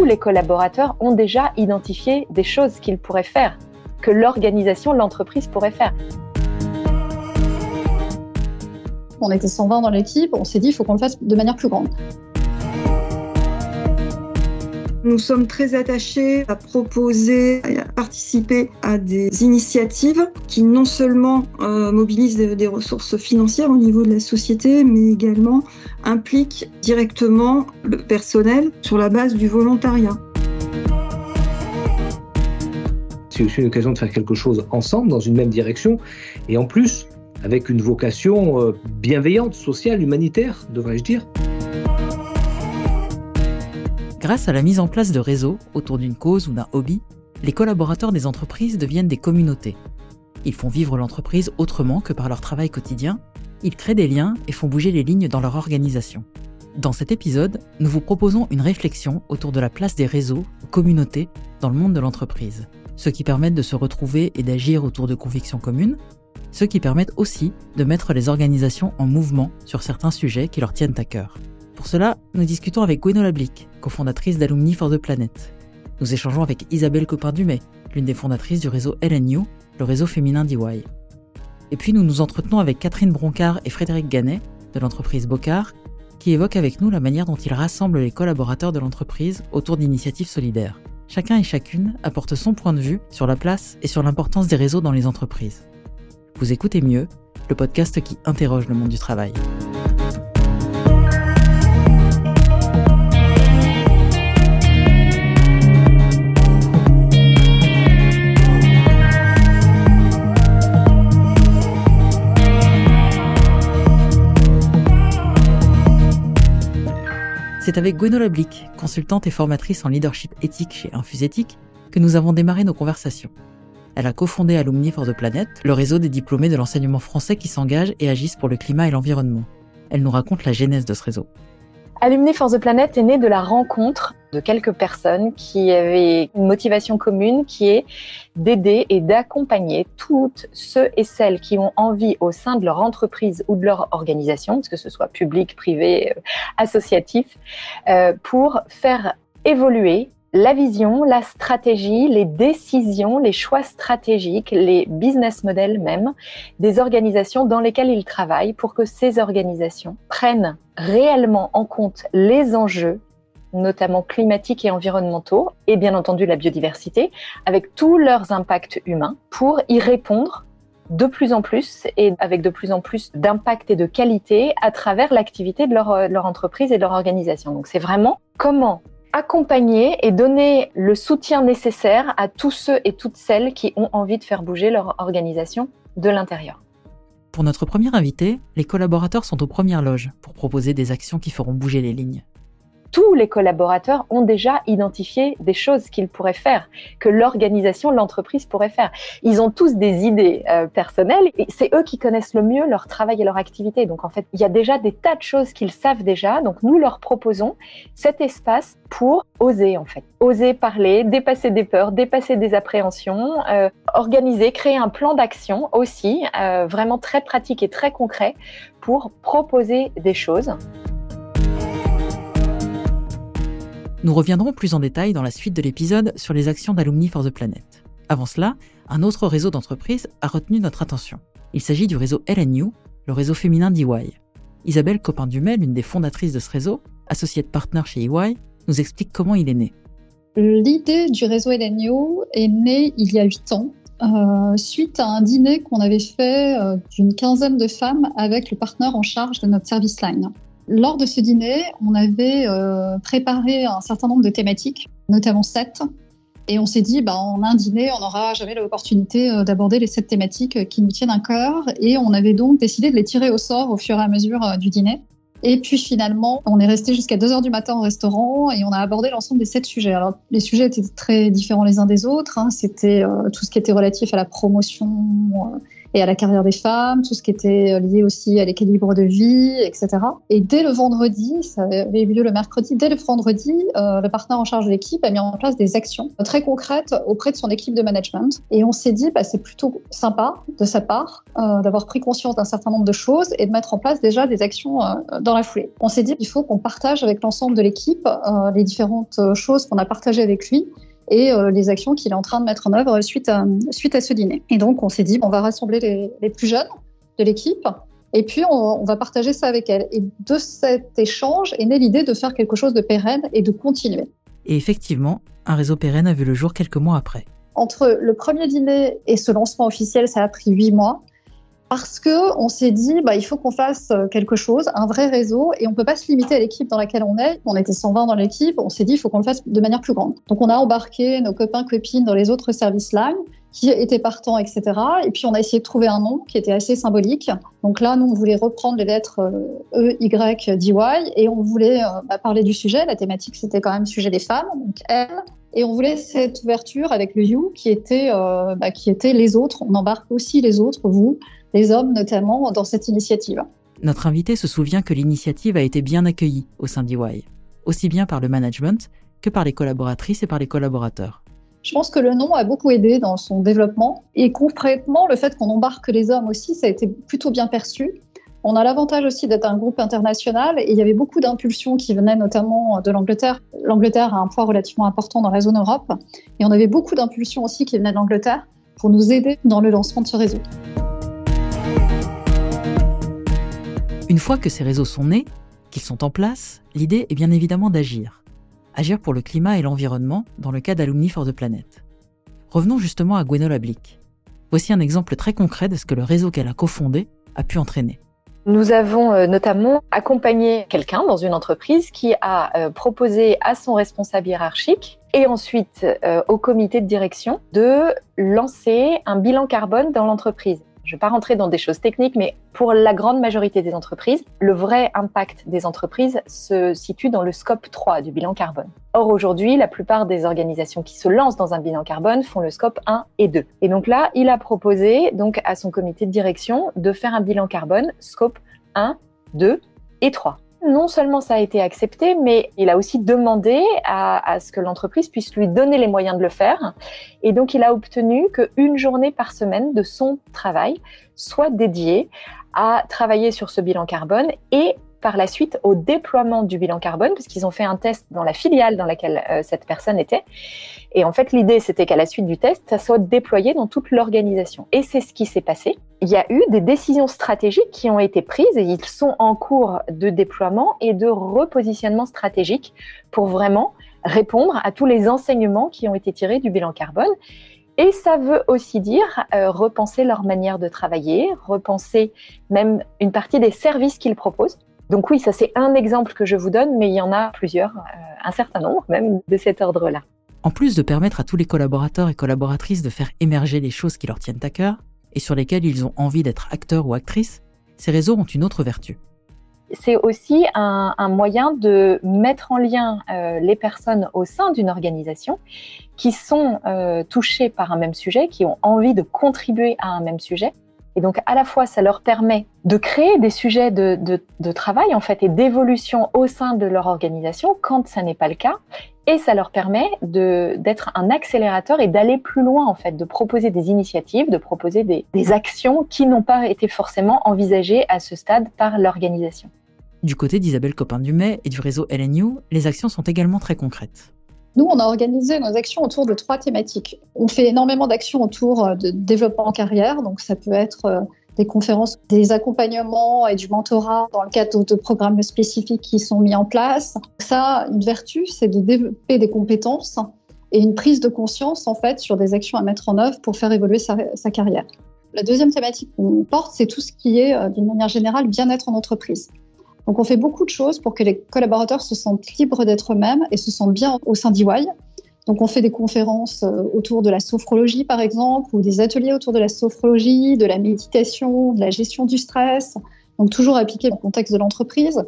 tous les collaborateurs ont déjà identifié des choses qu'ils pourraient faire, que l'organisation, l'entreprise pourrait faire. On était 120 dans l'équipe, on s'est dit il faut qu'on le fasse de manière plus grande. Nous sommes très attachés à proposer, à participer à des initiatives qui non seulement euh, mobilisent des ressources financières au niveau de la société, mais également impliquent directement le personnel sur la base du volontariat. C'est aussi une occasion de faire quelque chose ensemble, dans une même direction, et en plus, avec une vocation euh, bienveillante, sociale, humanitaire, devrais-je dire. Grâce à la mise en place de réseaux autour d'une cause ou d'un hobby, les collaborateurs des entreprises deviennent des communautés. Ils font vivre l'entreprise autrement que par leur travail quotidien, ils créent des liens et font bouger les lignes dans leur organisation. Dans cet épisode, nous vous proposons une réflexion autour de la place des réseaux communautés dans le monde de l'entreprise. Ceux qui permettent de se retrouver et d'agir autour de convictions communes, ceux qui permettent aussi de mettre les organisations en mouvement sur certains sujets qui leur tiennent à cœur. Pour cela, nous discutons avec Gwenola Blick, cofondatrice d'Alumni for the Planet. Nous échangeons avec Isabelle Copin-Dumay, l'une des fondatrices du réseau LNU, le réseau féminin d'EY. Et puis nous nous entretenons avec Catherine Broncard et Frédéric Ganet, de l'entreprise Bocard, qui évoquent avec nous la manière dont ils rassemblent les collaborateurs de l'entreprise autour d'initiatives solidaires. Chacun et chacune apporte son point de vue sur la place et sur l'importance des réseaux dans les entreprises. Vous écoutez mieux, le podcast qui interroge le monde du travail. C'est avec Gwenola Blick, consultante et formatrice en leadership éthique chez Infuséthique, que nous avons démarré nos conversations. Elle a cofondé Alumni for the Planet, le réseau des diplômés de l'enseignement français qui s'engagent et agissent pour le climat et l'environnement. Elle nous raconte la genèse de ce réseau. Alumni for the Planet est né de la rencontre de quelques personnes qui avaient une motivation commune qui est d'aider et d'accompagner toutes ceux et celles qui ont envie au sein de leur entreprise ou de leur organisation, que ce soit public, privé, euh, associatif, euh, pour faire évoluer la vision, la stratégie, les décisions, les choix stratégiques, les business models même des organisations dans lesquelles ils travaillent pour que ces organisations prennent réellement en compte les enjeux notamment climatiques et environnementaux, et bien entendu la biodiversité, avec tous leurs impacts humains, pour y répondre de plus en plus et avec de plus en plus d'impact et de qualité à travers l'activité de leur, de leur entreprise et de leur organisation. Donc c'est vraiment comment accompagner et donner le soutien nécessaire à tous ceux et toutes celles qui ont envie de faire bouger leur organisation de l'intérieur. Pour notre premier invité, les collaborateurs sont aux premières loges pour proposer des actions qui feront bouger les lignes tous les collaborateurs ont déjà identifié des choses qu'ils pourraient faire, que l'organisation, l'entreprise pourrait faire. Ils ont tous des idées euh, personnelles et c'est eux qui connaissent le mieux leur travail et leur activité. Donc en fait, il y a déjà des tas de choses qu'ils savent déjà. Donc nous leur proposons cet espace pour oser en fait, oser parler, dépasser des peurs, dépasser des appréhensions, euh, organiser, créer un plan d'action aussi, euh, vraiment très pratique et très concret pour proposer des choses. Nous reviendrons plus en détail dans la suite de l'épisode sur les actions d'Alumni for the Planet. Avant cela, un autre réseau d'entreprises a retenu notre attention. Il s'agit du réseau LNU, le réseau féminin d'EY. Isabelle Copin-Dumay, l'une des fondatrices de ce réseau, associée partner chez EY, nous explique comment il est né. L'idée du réseau LNU est née il y a huit ans, euh, suite à un dîner qu'on avait fait euh, d'une quinzaine de femmes avec le partenaire en charge de notre service line. Lors de ce dîner, on avait euh, préparé un certain nombre de thématiques, notamment sept. Et on s'est dit, bah, en un dîner, on n'aura jamais l'opportunité euh, d'aborder les sept thématiques qui nous tiennent à cœur. Et on avait donc décidé de les tirer au sort au fur et à mesure euh, du dîner. Et puis finalement, on est resté jusqu'à 2 heures du matin au restaurant et on a abordé l'ensemble des sept sujets. Alors, les sujets étaient très différents les uns des autres. Hein. C'était tout ce qui était relatif à la promotion et à la carrière des femmes, tout ce qui était lié aussi à l'équilibre de vie, etc. Et dès le vendredi, ça avait eu lieu le mercredi, dès le vendredi, euh, le partenaire en charge de l'équipe a mis en place des actions très concrètes auprès de son équipe de management. Et on s'est dit, bah, c'est plutôt sympa de sa part euh, d'avoir pris conscience d'un certain nombre de choses et de mettre en place déjà des actions euh, dans la foulée. On s'est dit, il faut qu'on partage avec l'ensemble de l'équipe euh, les différentes choses qu'on a partagées avec lui et euh, les actions qu'il est en train de mettre en œuvre suite à, suite à ce dîner. Et donc, on s'est dit, on va rassembler les, les plus jeunes de l'équipe et puis on, on, va partager ça avec elle. Et de cet échange est née l'idée de faire quelque chose de pérenne et de continuer. Et effectivement, un réseau pérenne a vu le jour quelques mois après. Entre le premier dîner et ce lancement officiel, ça a pris huit mois parce que on s'est dit bah il faut qu'on fasse euh, quelque chose, un vrai réseau et on peut pas se limiter à l'équipe dans laquelle on est. On était 120 dans l'équipe, on s'est dit il faut qu'on le fasse de manière plus grande. Donc on a embarqué nos copains copines dans les autres services line qui étaient partants, etc. Et puis on a essayé de trouver un nom qui était assez symbolique. Donc là, nous, on voulait reprendre les lettres euh, E, Y, D, Y, et on voulait euh, bah, parler du sujet. La thématique, c'était quand même le sujet des femmes, donc elles. Et on voulait cette ouverture avec le You qui était, bah, qui était les autres. On embarque aussi les autres, vous, les hommes notamment, dans cette initiative. Notre invité se souvient que l'initiative a été bien accueillie au sein d'EY, aussi bien par le management que par les collaboratrices et par les collaborateurs. Je pense que le nom a beaucoup aidé dans son développement et concrètement, le fait qu'on embarque les hommes aussi, ça a été plutôt bien perçu. On a l'avantage aussi d'être un groupe international et il y avait beaucoup d'impulsions qui venaient notamment de l'Angleterre. L'Angleterre a un poids relativement important dans la zone Europe et on avait beaucoup d'impulsions aussi qui venaient de l'Angleterre pour nous aider dans le lancement de ce réseau. Une fois que ces réseaux sont nés, qu'ils sont en place, l'idée est bien évidemment d'agir. Agir pour le climat et l'environnement dans le cas d'Alumni for the Planet. Revenons justement à Gwenola Blick. Voici un exemple très concret de ce que le réseau qu'elle a cofondé a pu entraîner. Nous avons euh, notamment accompagné quelqu'un dans une entreprise qui a euh, proposé à son responsable hiérarchique et ensuite euh, au comité de direction de lancer un bilan carbone dans l'entreprise. Je ne vais pas rentrer dans des choses techniques, mais pour la grande majorité des entreprises, le vrai impact des entreprises se situe dans le scope 3 du bilan carbone. Or, aujourd'hui, la plupart des organisations qui se lancent dans un bilan carbone font le scope 1 et 2. Et donc là, il a proposé donc à son comité de direction de faire un bilan carbone scope 1, 2 et 3 non seulement ça a été accepté, mais il a aussi demandé à, ce que l'entreprise puisse lui donner les moyens de le faire. Et donc, il a obtenu qu'une journée par semaine de son travail soit dédiée à travailler sur ce bilan carbone et par la suite au déploiement du bilan carbone, parce qu'ils ont fait un test dans la filiale dans laquelle euh, cette personne était. Et en fait, l'idée, c'était qu'à la suite du test, ça soit déployé dans toute l'organisation. Et c'est ce qui s'est passé. Il y a eu des décisions stratégiques qui ont été prises et ils sont en cours de déploiement et de repositionnement stratégique pour vraiment répondre à tous les enseignements qui ont été tirés du bilan carbone. Et ça veut aussi dire euh, repenser leur manière de travailler, repenser même une partie des services qu'ils proposent. Donc oui, ça c'est un exemple que je vous donne, mais il y en a plusieurs, euh, un certain nombre même de cet ordre-là. En plus de permettre à tous les collaborateurs et collaboratrices de faire émerger les choses qui leur tiennent à cœur et sur lesquelles ils ont envie d'être acteurs ou actrices, ces réseaux ont une autre vertu. C'est aussi un, un, moyen de mettre en lien euh, les personnes au sein d'une organisation qui sont euh, touchées par un même sujet, qui ont envie de contribuer à un même sujet et donc, à la fois, ça leur permet de créer des sujets de, de, travail, en fait, et d'évolution au sein de leur organisation quand ça n'est pas le cas. Et ça leur permet d'être un accélérateur et d'aller plus loin, en fait, de proposer des initiatives, de proposer des, des actions qui n'ont pas été forcément envisagées à ce stade par l'organisation. Du côté d'Isabelle Copin-Dumay et du réseau LNU, les actions sont également très concrètes. Nous, on a organisé nos actions autour de trois thématiques. On fait énormément d'actions autour euh, de développement en carrière, donc ça peut être euh, des conférences, des accompagnements et du mentorat dans le cadre de programmes spécifiques qui sont mis en place. Ça, une vertu, c'est de développer des compétences et une prise de conscience en fait sur des actions à mettre en œuvre pour faire évoluer sa, carrière. La deuxième thématique qu'on porte, c'est tout ce qui est, euh, d'une manière générale, bien-être en entreprise. Donc on fait beaucoup de choses pour que les collaborateurs se sentent libres d'être eux-mêmes et se sentent bien au sein d'EY. Donc on fait des conférences euh, autour de la sophrologie par exemple, ou des ateliers autour de la sophrologie, de la méditation, de la gestion du stress, donc toujours appliqué au contexte de l'entreprise.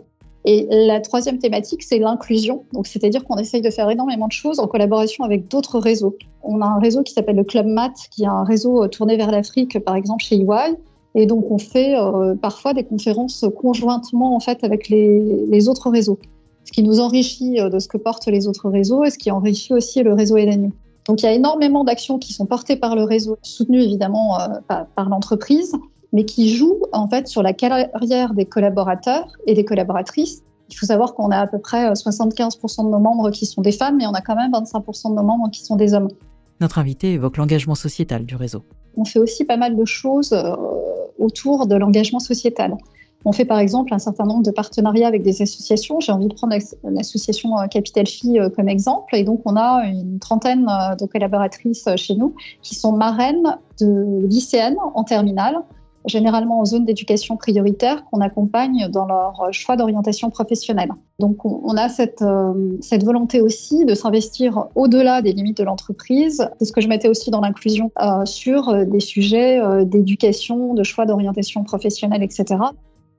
Et la troisième thématique, c'est l'inclusion. Donc, c'est-à-dire qu'on essaye de faire énormément de choses en collaboration avec d'autres réseaux. On a un réseau qui s'appelle le Club Mat, qui est un réseau tourné vers l'Afrique, par exemple chez EY. Et donc, on fait euh, parfois des conférences conjointement en fait avec les, autres réseaux, ce qui nous enrichit euh, de ce que portent les autres réseaux et ce qui enrichit aussi le réseau LNU. Donc, il y a énormément d'actions qui sont portées par le réseau, soutenues évidemment euh, par, par l'entreprise, mais qui jouent en fait sur la carrière des collaborateurs et des collaboratrices. Il faut savoir qu'on a à peu près 75% de nos membres qui sont des femmes, mais on a quand même 25% de nos membres qui sont des hommes. Notre invité évoque l'engagement sociétal du réseau. On fait aussi pas mal de choses autour de l'engagement sociétal. On fait par exemple un certain nombre de partenariats avec des associations. J'ai envie de prendre l'association euh, Capital Phi euh, comme exemple. Et donc, on a une trentaine euh, de collaboratrices chez nous qui sont marraines de lycéennes en terminale généralement en zone d'éducation prioritaire, qu'on accompagne dans leur choix d'orientation professionnelle. Donc on, a cette, euh, cette volonté aussi de s'investir au-delà des limites de l'entreprise. C'est ce que je mettais aussi dans l'inclusion euh, sur euh, des sujets d'éducation, de choix d'orientation professionnelle, etc.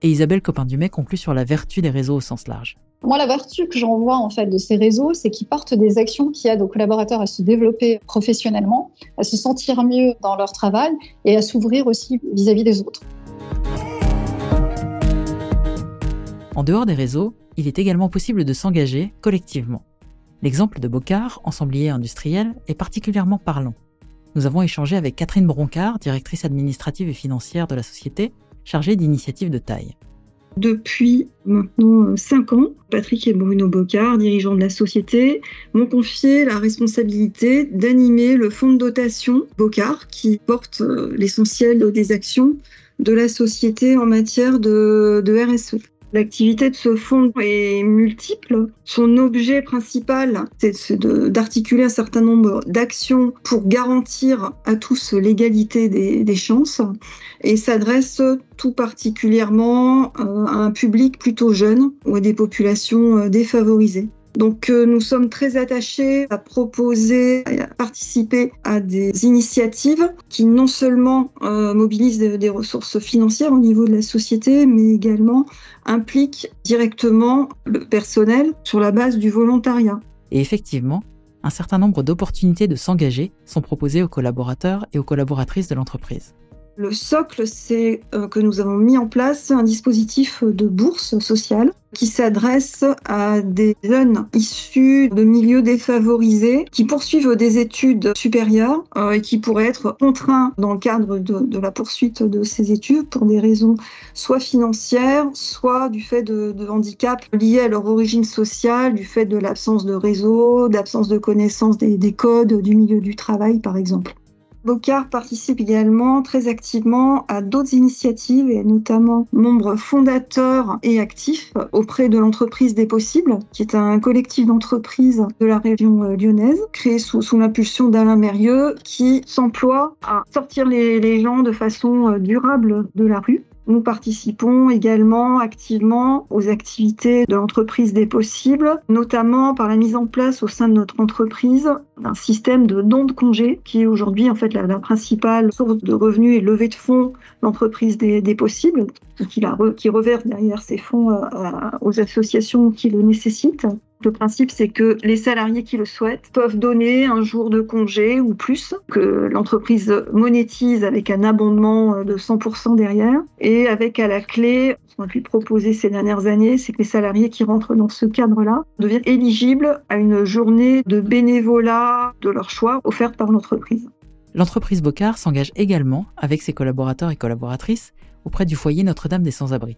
Et Isabelle Copin-Dumais conclut sur la vertu des réseaux au sens large. Moi, la vertu que j'en vois en fait de ces réseaux, c'est qu'ils portent des actions qui aident aux collaborateurs à se développer professionnellement, à se sentir mieux dans leur travail et à s'ouvrir aussi vis-à-vis des autres. En dehors des réseaux, il est également possible de s'engager collectivement. L'exemple de Bocard, ensemblier industriel, est particulièrement parlant. Nous avons échangé avec Catherine Broncard, directrice administrative et financière de la société, chargée d'initiatives de taille. Depuis maintenant 5 ans, Patrick et Bruno Bocard, dirigeants de la société, m'ont confié la responsabilité d'animer le fonds de dotation Bocard qui porte euh, l'essentiel des actions de la société en matière de, de RSE. L'activité de ce fonds est multiple. Son objet principal, c'est d'articuler un certain nombre d'actions pour garantir à tous l'égalité des, chances et s'adresse tout particulièrement euh, à un public plutôt jeune ou à des populations euh, défavorisées. Donc euh, nous sommes très attachés à proposer, à participer à des initiatives qui non seulement euh, mobilisent des, ressources financières au niveau de la société, mais également impliquent directement le personnel sur la base du volontariat. Et effectivement, un certain nombre d'opportunités de s'engager sont proposées aux collaborateurs et aux collaboratrices de l'entreprise. Le socle, c'est euh, que nous avons mis en place un dispositif de bourse sociale qui s'adresse à des jeunes issus de milieux défavorisés qui poursuivent des études supérieures euh, et qui pourraient être contraints dans le cadre de, la poursuite de ces études pour des raisons soit financières, soit du fait de, de handicap liés à leur origine sociale, du fait de l'absence de réseau, d'absence de connaissance des codes du milieu du travail, par exemple. Bocard participe également très activement à d'autres initiatives et notamment membre fondateur et actif auprès de l'entreprise des possibles, qui est un collectif d'entreprises de la région euh, lyonnaise, créé sous, l'impulsion d'Alain Mérieux, qui s'emploie à sortir les, les gens de façon euh, durable de la rue nous participons également activement aux activités de l'entreprise des possibles, notamment par la mise en place au sein de notre entreprise d'un système de dons de congés qui est aujourd'hui en fait la, principale source de revenus et levée de fonds l'entreprise des, possibles, qui, la reverse derrière ces fonds euh, aux associations qui le nécessitent. Le principe, c'est que les salariés qui le souhaitent peuvent donner un jour de congé ou plus, que l'entreprise monétise avec un abondement de 100% derrière, et avec à la clé, ce qu'on a pu proposer ces dernières années, c'est que les salariés qui rentrent dans ce cadre-là deviennent éligibles à une journée de bénévolat de leur choix offerte par l'entreprise. L'entreprise Bocard s'engage également, avec ses collaborateurs et collaboratrices, auprès du foyer Notre-Dame des Sans-Abris.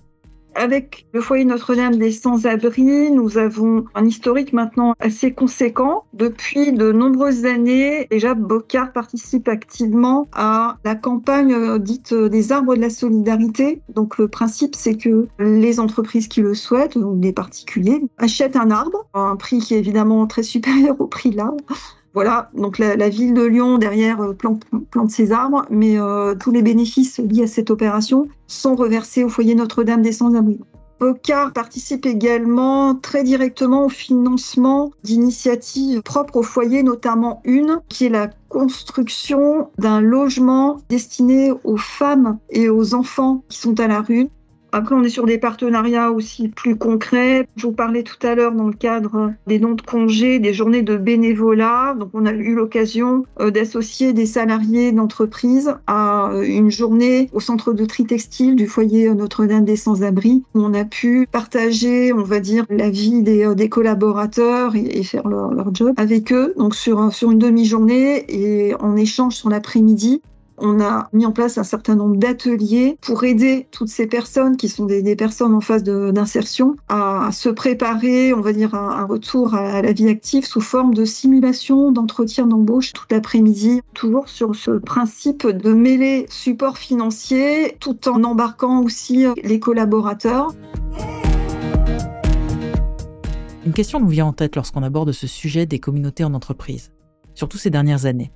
Avec le foyer Notre-Dame des Sans-Abri, nous avons un historique maintenant assez conséquent. Depuis de nombreuses années, déjà, Bocard participe activement à la campagne dite des arbres de la solidarité. Donc, le principe, c'est que les entreprises qui le souhaitent, ou les particuliers, achètent un arbre, à un prix qui est évidemment très supérieur au prix de l'arbre, voilà, donc la, ville de Lyon derrière euh, plante, ses arbres, mais euh, tous les bénéfices liés à cette opération sont reversés au foyer Notre-Dame des Sans-Abri. Bocard participe également très directement au financement d'initiatives propres au foyer, notamment une qui est la construction d'un logement destiné aux femmes et aux enfants qui sont à la rue Après, on est sur des partenariats aussi plus concrets. Je vous parlais tout à l'heure dans le cadre des dons de congés, des journées de bénévolat. Donc, on a eu l'occasion euh, d'associer des salariés d'entreprise à euh, une journée au centre de tri textile du foyer Notre-Dame des Sans-Abri. On a pu partager, on va dire, la vie des, collaborateurs et, faire leur, leur, job avec eux. Donc, sur, sur une demi-journée et en échange sur l'après-midi. On a mis en place un certain nombre d'ateliers pour aider toutes ces personnes qui sont des, personnes en phase d'insertion à, se préparer, on va dire, un, retour à, la vie active sous forme de simulation, d'entretien d'embauche toute l'après-midi, toujours sur ce principe de mêler support financier tout en embarquant aussi les collaborateurs. Une question nous vient en tête lorsqu'on aborde ce sujet des communautés en entreprise, surtout ces dernières années.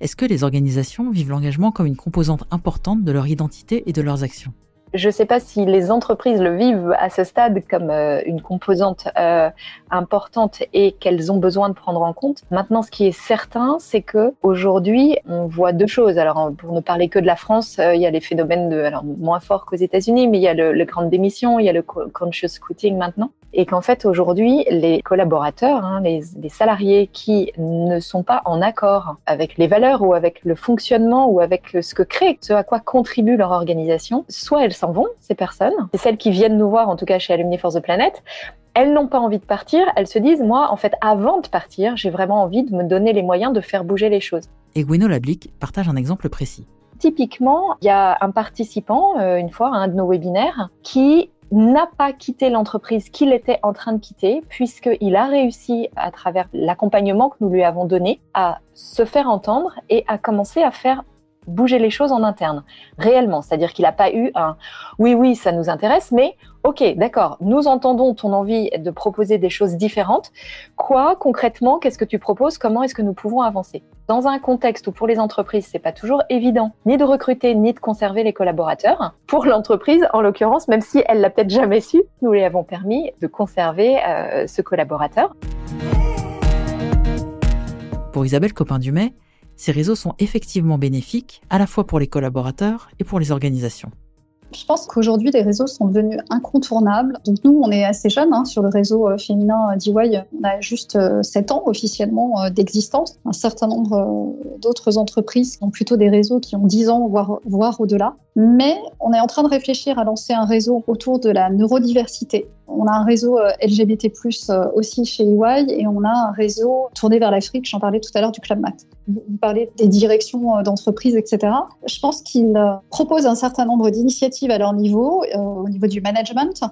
Est-ce que les organisations vivent l'engagement comme une composante importante de leur identité et de leurs actions? Je ne sais pas si les entreprises le vivent à ce stade comme euh, une composante euh, importante et qu'elles ont besoin de prendre en compte. Maintenant, ce qui est certain, c'est que aujourd'hui, on voit deux choses. Alors, pour ne parler que de la France, euh, il y a les phénomènes de, alors moins forts qu'aux États-Unis, mais il y a le, le grande démission, il y a le conscious quitting maintenant et qu'en fait aujourd'hui les collaborateurs, hein, les, les, salariés qui ne sont pas en accord avec les valeurs ou avec le fonctionnement ou avec ce que crée, ce à quoi contribue leur organisation, soit s'en vont, ces personnes, c'est celles qui viennent nous voir en tout cas chez Alumni for the Planet, elles n'ont pas envie de partir, elles se disent, moi, en fait, avant de partir, j'ai vraiment envie de me donner les moyens de faire bouger les choses. Et Gweno Lablic partage un exemple précis. Typiquement, il y a un participant, euh, une fois, à un de nos webinaires, qui n'a pas quitté l'entreprise qu'il était en train de quitter, puisqu'il a réussi, à travers l'accompagnement que nous lui avons donné, à se faire entendre et à commencer à faire bouger les choses en interne, réellement. C'est-à-dire qu'il n'a pas eu un oui, oui, ça nous intéresse, mais ok, d'accord, nous entendons ton envie de proposer des choses différentes. Quoi concrètement, qu'est-ce que tu proposes? Comment est-ce que nous pouvons avancer? Dans un contexte où pour les entreprises, c'est pas toujours évident ni de recruter ni de conserver les collaborateurs, pour l'entreprise, en l'occurrence, même si elle l'a peut-être jamais su, nous lui avons permis de conserver euh, ce collaborateur. Pour Isabelle Copin-Dumay, ces réseaux sont effectivement bénéfiques à la fois pour les collaborateurs et pour les organisations. Je pense qu'aujourd'hui, les réseaux sont devenus incontournables. Donc nous, on est assez jeunes hein, sur le réseau euh, féminin d'EY. On a juste 7 euh, ans officiellement euh, d'existence. Un certain nombre d'autres entreprises ont plutôt des réseaux qui ont 10 ans, voire, voire au-delà. Mais on est en train de réfléchir à lancer un réseau autour de la neurodiversité. On a un réseau LGBT+, aussi chez EY, et on a un réseau tourné vers l'Afrique, j'en parlais tout à l'heure du Club Mat vous parlez des directions euh, d'entreprise, etc. Je pense qu'ils euh, proposent un certain nombre d'initiatives à leur niveau, euh, au niveau du management,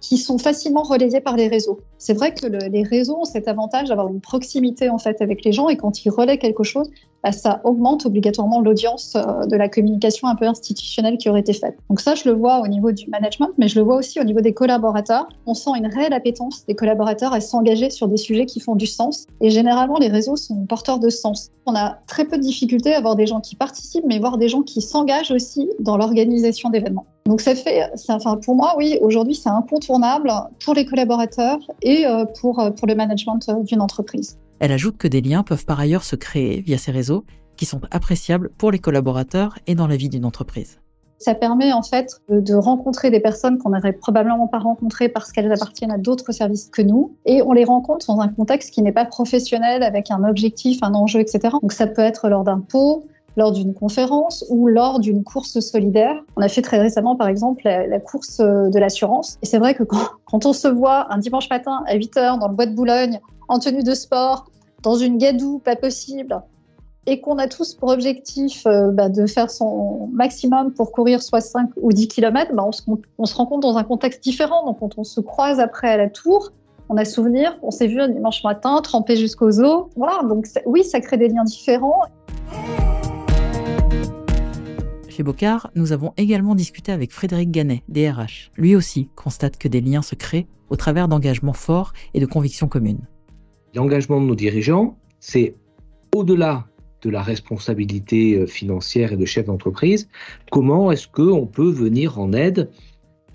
qui sont facilement relayées par les réseaux. C'est vrai que les réseaux ont cet avantage d'avoir une proximité en fait avec les gens et quand ils relaient quelque chose, bah, ça augmente obligatoirement l'audience euh, de la communication un peu institutionnelle qui aurait été faite. Donc ça, je le vois au niveau du management, mais je le vois aussi au niveau des collaborateurs. On sent une réelle appétence des collaborateurs à s'engager sur des sujets qui font du sens. Et généralement, les réseaux sont porteurs de sens. On a très peu de difficultés à avoir des gens qui participent, mais voir des gens qui s'engagent aussi dans l'organisation d'événements. Donc ça fait, enfin pour moi, oui, aujourd'hui c'est incontournable pour les collaborateurs et euh, pour, euh, pour le management d'une entreprise. Elle ajoute que des liens peuvent par ailleurs se créer via ces réseaux qui sont appréciables pour les collaborateurs et dans la vie d'une entreprise. Ça permet en fait de rencontrer des personnes qu'on n'aurait probablement pas rencontrées parce qu'elles appartiennent à d'autres services que nous. Et on les rencontre dans un contexte qui n'est pas professionnel, avec un objectif, un enjeu, etc. Donc ça peut être lors d'un pot, lors d'une conférence ou lors d'une course solidaire. On a fait très récemment, par exemple, la, course de l'assurance. Et c'est vrai que quand, quand, on se voit un dimanche matin à 8 heures dans le bois de Boulogne, en tenue de sport, dans une gadoue, pas possible, et qu'on a tous pour objectif euh, bah, de faire son maximum pour courir soit 5 ou 10 km, bah, on, se, compte dans un contexte différent. Donc, quand on se croise après à la tour, on a souvenir, on s'est vu un dimanche matin, trempé jusqu'aux os. Voilà, donc oui, ça crée des liens différents. Chez Bocard, nous avons également discuté avec Frédéric Ganet, DRH. Lui aussi constate que des liens se créent au travers d'engagements forts et de convictions communes. L'engagement de nos dirigeants, c'est au-delà de la responsabilité euh, financière et de chef d'entreprise, comment est-ce qu'on peut venir en aide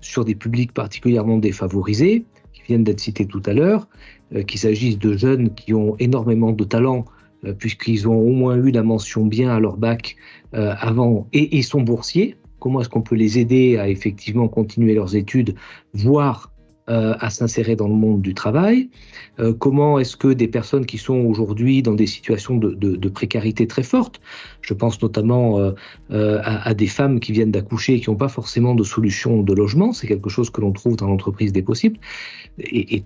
sur des publics particulièrement défavorisés, qui viennent d'être cités tout à l'heure, euh, qu'il s'agisse de jeunes qui ont énormément de talent, euh, puisqu'ils ont au moins eu la mention bien à leur bac avant et, ils sont boursiers, comment est-ce qu'on peut les aider à effectivement continuer leurs études, voire à s'insérer dans le monde du travail. Euh, Comment est-ce que des personnes qui sont aujourd'hui dans des situations de, précarité très fortes, je pense notamment euh, à, des femmes qui viennent d'accoucher et qui n'ont pas forcément de solution de logement, c'est quelque chose que l'on trouve dans l'entreprise des possibles, et,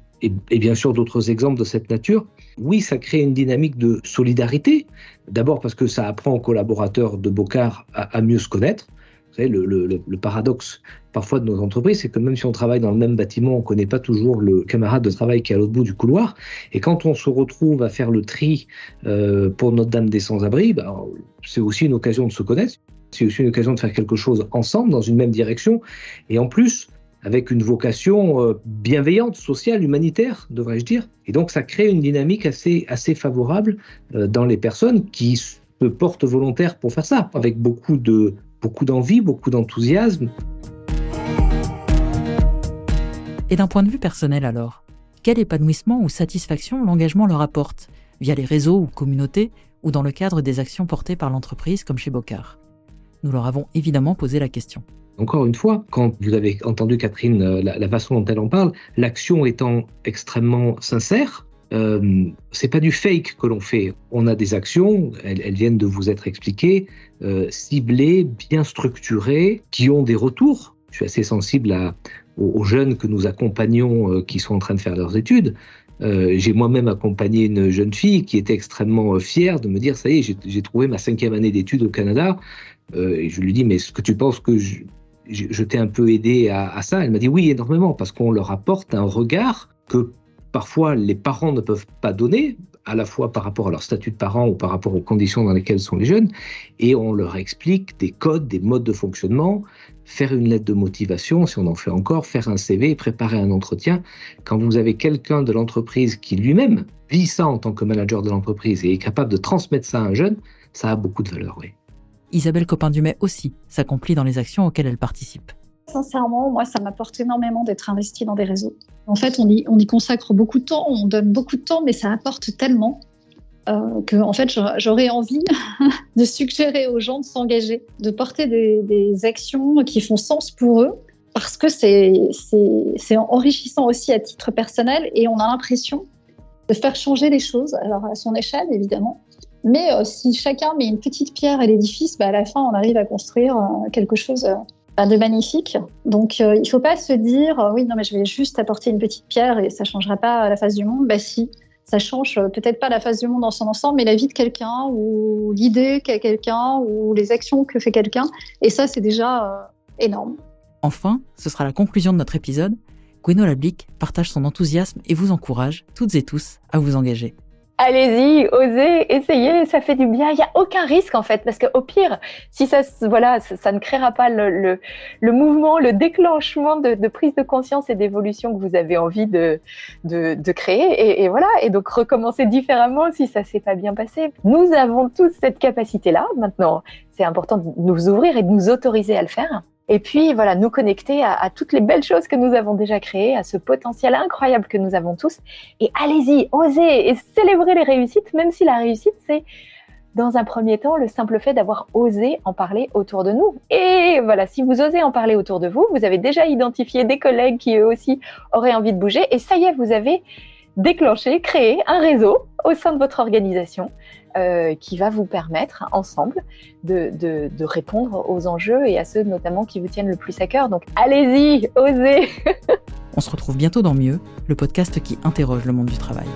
bien sûr d'autres exemples de cette nature. Oui, ça crée une dynamique de solidarité, d'abord parce que ça apprend aux collaborateurs de Bocard à mieux se connaître, le, paradoxe parfois de nos entreprises, c'est que même si on travaille dans le même bâtiment, on ne connaît pas toujours le camarade de travail qui est à l'autre bout du couloir. Et quand on se retrouve à faire le tri euh, pour Notre-Dame des Sans-Abri, bah, c'est aussi une occasion de se connaître. C'est aussi une occasion de faire quelque chose ensemble, dans une même direction. Et en plus, avec une vocation euh, bienveillante, sociale, humanitaire, devrais-je dire. Et donc, ça crée une dynamique assez, assez favorable euh, dans les personnes qui se portent volontaires pour faire ça, avec beaucoup de beaucoup d'envie, beaucoup d'enthousiasme. Et d'un point de vue personnel alors, quel épanouissement ou satisfaction l'engagement leur apporte, via les réseaux ou communautés, ou dans le cadre des actions portées par l'entreprise comme chez Bocard? Nous leur avons évidemment posé la question. Encore une fois, quand vous avez entendu Catherine, euh, la, façon dont elle en parle, l'action étant extrêmement sincère, euh, c'est pas du fake que l'on fait. On a des actions, elles, viennent de vous être expliquées, euh, ciblées, bien structurées, qui ont des retours. Je suis assez sensible aux, jeunes que nous accompagnons euh, qui sont en train de faire leurs études. Euh, j'ai moi-même accompagné une jeune fille qui était extrêmement fière de me dire ça y est, j'ai trouvé ma cinquième année d'études au Canada. et je lui dis mais est-ce que tu penses que je, t'ai un peu aidé à ça? Elle m'a dit oui énormément parce qu'on leur apporte un regard que parfois les parents ne peuvent pas donner, à la fois par rapport à leur statut de parent ou par rapport aux conditions dans lesquelles sont les jeunes, et on leur explique des codes, des modes de fonctionnement, faire une lettre de motivation, si on en fait encore, faire un CV, préparer un entretien. Quand vous avez quelqu'un de l'entreprise qui lui-même vit ça en tant que manager de l'entreprise et est capable de transmettre ça à un jeune, ça a beaucoup de valeur, oui. Isabelle Copin-Dumais aussi s'accomplit dans les actions auxquelles elle participe. Sincèrement, moi, ça m'apporte énormément d'être investi dans des réseaux. En fait, on y, on y, consacre beaucoup de temps, on donne beaucoup de temps, mais ça apporte tellement euh, que, en fait, j'aurais envie de suggérer aux gens de s'engager, de porter des, des, actions qui font sens pour eux, parce que c'est enrichissant aussi à titre personnel et on a l'impression de faire changer les choses, alors à son échelle évidemment. Mais euh, si chacun met une petite pierre à l'édifice, bah, à la fin, on arrive à construire euh, quelque chose de magnifique. Donc, euh, il ne faut pas se dire, euh, oui, non, mais je vais juste apporter une petite pierre et ça ne changera pas la face du monde. Bah si, ça change euh, peut-être pas la face du monde dans son ensemble, mais la vie de quelqu'un ou l'idée qu'a quelqu'un ou les actions que fait quelqu'un. Et ça, c'est déjà énorme. Enfin, ce sera la conclusion de notre épisode. Gweno Lablic partage son enthousiasme et vous encourage, toutes et tous, à vous engager. Allez-y, osez, essayez, ça fait du bien. Il n'y a aucun risque en fait, parce qu'au pire, si ça, voilà, ça, ne créera pas le, le, mouvement, le déclenchement de, prise de conscience et d'évolution que vous avez envie de, de, de créer. Et, et, voilà, et donc recommencer différemment si ça s'est pas bien passé. Nous avons tous cette capacité-là. Maintenant, c'est important de nous ouvrir et de nous autoriser à le faire. Et puis voilà, nous connecter à, toutes les belles choses que nous avons déjà créées, à ce potentiel incroyable que nous avons tous. Et allez-y, osez et célébrez les réussites, même si la réussite, c'est dans un premier temps le simple fait d'avoir osé en parler autour de nous. Et voilà, si vous osez en parler autour de vous, vous avez déjà identifié des collègues qui eux aussi auraient envie de bouger. Et ça y est, vous avez déclenché, créé un réseau au sein de votre organisation euh, qui va vous permettre ensemble de, de, répondre aux enjeux et à ceux notamment qui vous tiennent le plus à cœur. Donc allez-y, osez On se retrouve bientôt dans Mieux, le podcast qui interroge le monde du travail.